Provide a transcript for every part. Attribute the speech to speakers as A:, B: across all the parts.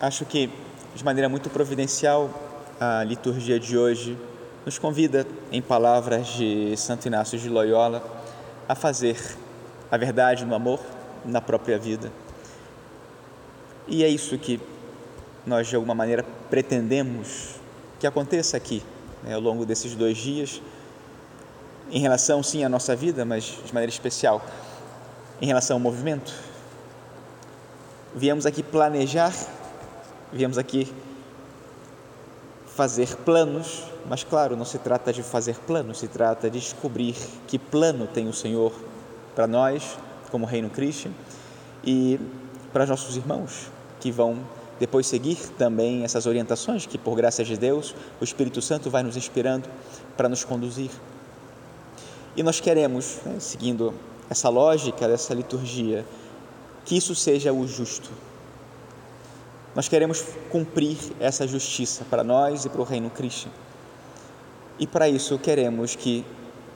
A: acho que de maneira muito providencial a liturgia de hoje nos convida, em palavras de Santo Inácio de Loyola, a fazer a verdade no amor na própria vida. E é isso que nós, de alguma maneira, pretendemos que aconteça aqui, né, ao longo desses dois dias, em relação, sim, à nossa vida, mas de maneira especial, em relação ao movimento. Viemos aqui planejar, viemos aqui fazer planos, mas claro, não se trata de fazer planos, se trata de descobrir que plano tem o Senhor para nós, como Reino Cristo, e para os nossos irmãos que vão depois seguir também essas orientações que, por graça de Deus, o Espírito Santo vai nos inspirando para nos conduzir. E nós queremos, né, seguindo essa lógica dessa liturgia, que isso seja o justo. Nós queremos cumprir essa justiça para nós e para o reino Cristo. E para isso queremos que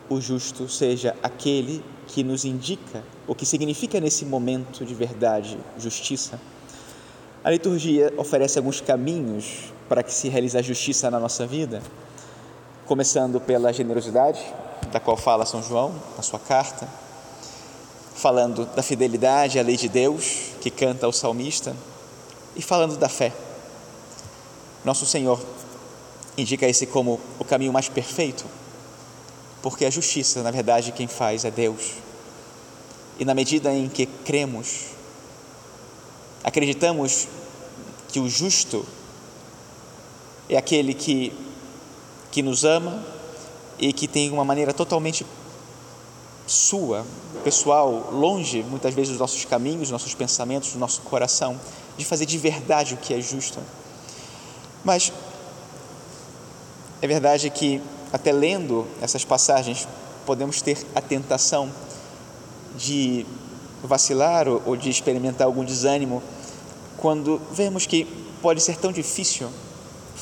A: o justo seja aquele que nos indica o que significa nesse momento de verdade justiça a liturgia oferece alguns caminhos para que se realize a justiça na nossa vida, começando pela generosidade, da qual fala São João na sua carta, falando da fidelidade à lei de Deus, que canta o salmista, e falando da fé. Nosso Senhor indica esse como o caminho mais perfeito, porque a justiça, na verdade, quem faz é Deus. E na medida em que cremos Acreditamos que o justo é aquele que, que nos ama e que tem uma maneira totalmente sua, pessoal, longe muitas vezes dos nossos caminhos, dos nossos pensamentos, do nosso coração, de fazer de verdade o que é justo. Mas é verdade que, até lendo essas passagens, podemos ter a tentação de vacilar ou de experimentar algum desânimo quando vemos que pode ser tão difícil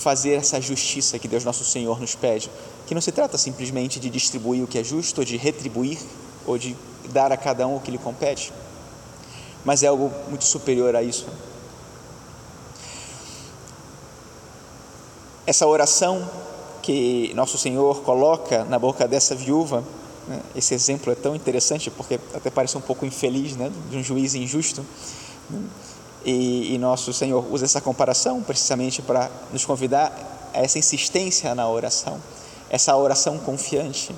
A: fazer essa justiça que Deus nosso Senhor nos pede, que não se trata simplesmente de distribuir o que é justo, ou de retribuir, ou de dar a cada um o que lhe compete, mas é algo muito superior a isso. Essa oração que nosso Senhor coloca na boca dessa viúva, né, esse exemplo é tão interessante porque até parece um pouco infeliz, né, de um juiz injusto. Né, e, e nosso Senhor usa essa comparação precisamente para nos convidar a essa insistência na oração, essa oração confiante,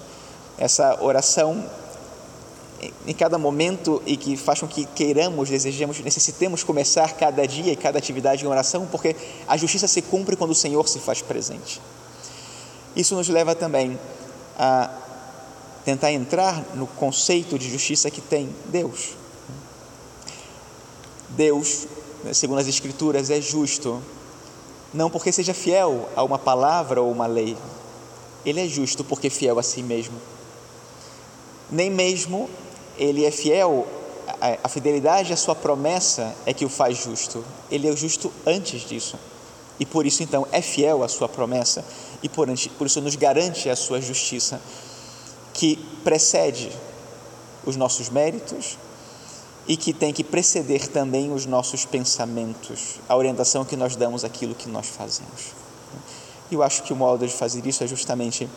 A: essa oração em cada momento e que faz com que queiramos, desejemos, necessitemos começar cada dia e cada atividade em oração, porque a justiça se cumpre quando o Senhor se faz presente. Isso nos leva também a tentar entrar no conceito de justiça que tem Deus. Deus, né, segundo as Escrituras, é justo, não porque seja fiel a uma palavra ou uma lei, ele é justo porque é fiel a si mesmo. Nem mesmo ele é fiel, a fidelidade à sua promessa é que o faz justo, ele é justo antes disso. E por isso, então, é fiel à sua promessa e por, por isso nos garante a sua justiça, que precede os nossos méritos, e que tem que preceder também os nossos pensamentos, a orientação que nós damos àquilo que nós fazemos. E eu acho que o modo de fazer isso é justamente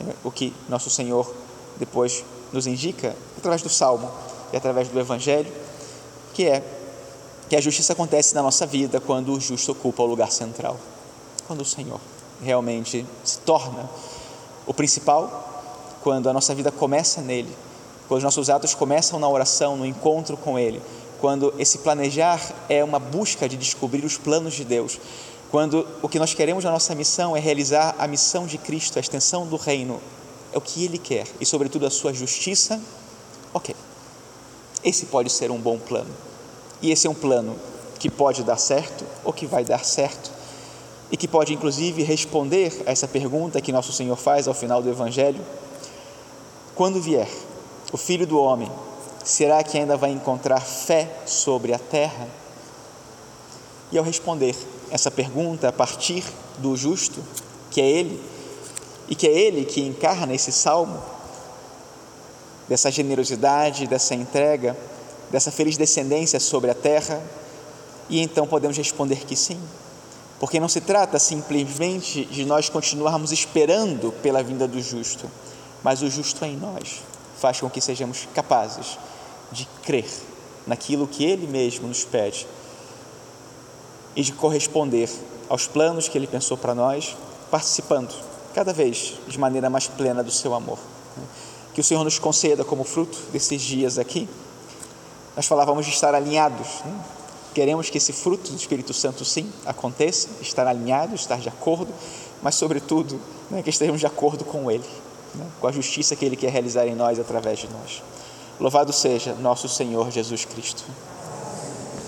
A: é, o que nosso Senhor depois nos indica através do Salmo e através do Evangelho, que é que a justiça acontece na nossa vida quando o justo ocupa o lugar central, quando o Senhor realmente se torna o principal, quando a nossa vida começa nele quando os nossos atos começam na oração, no encontro com Ele, quando esse planejar é uma busca de descobrir os planos de Deus, quando o que nós queremos na nossa missão é realizar a missão de Cristo, a extensão do reino, é o que Ele quer. E, sobretudo, a sua justiça, ok. Esse pode ser um bom plano. E esse é um plano que pode dar certo ou que vai dar certo. E que pode, inclusive, responder a essa pergunta que nosso Senhor faz ao final do Evangelho: quando vier o filho do homem, será que ainda vai encontrar fé sobre a terra? E ao responder essa pergunta a partir do justo, que é Ele, e que é Ele que encarna esse salmo, dessa generosidade, dessa entrega, dessa feliz descendência sobre a terra, E então podemos responder que sim, porque não se trata simplesmente de nós continuarmos esperando pela vinda do justo, mas o justo em nós faz com que sejamos capazes de crer naquilo que Ele mesmo nos pede e de corresponder aos planos que Ele pensou para nós, participando cada vez de maneira mais plena do Seu amor. Que o Senhor nos conceda como fruto desses dias aqui. Nós falávamos de estar alinhados. Né? Queremos que esse fruto do Espírito Santo, sim, aconteça, estar alinhado, estar de acordo, mas, sobretudo, né, que estejamos de acordo com Ele, né, com a justiça que Ele quer realizar em nós através de nós. Louvado seja nosso Senhor Jesus Cristo.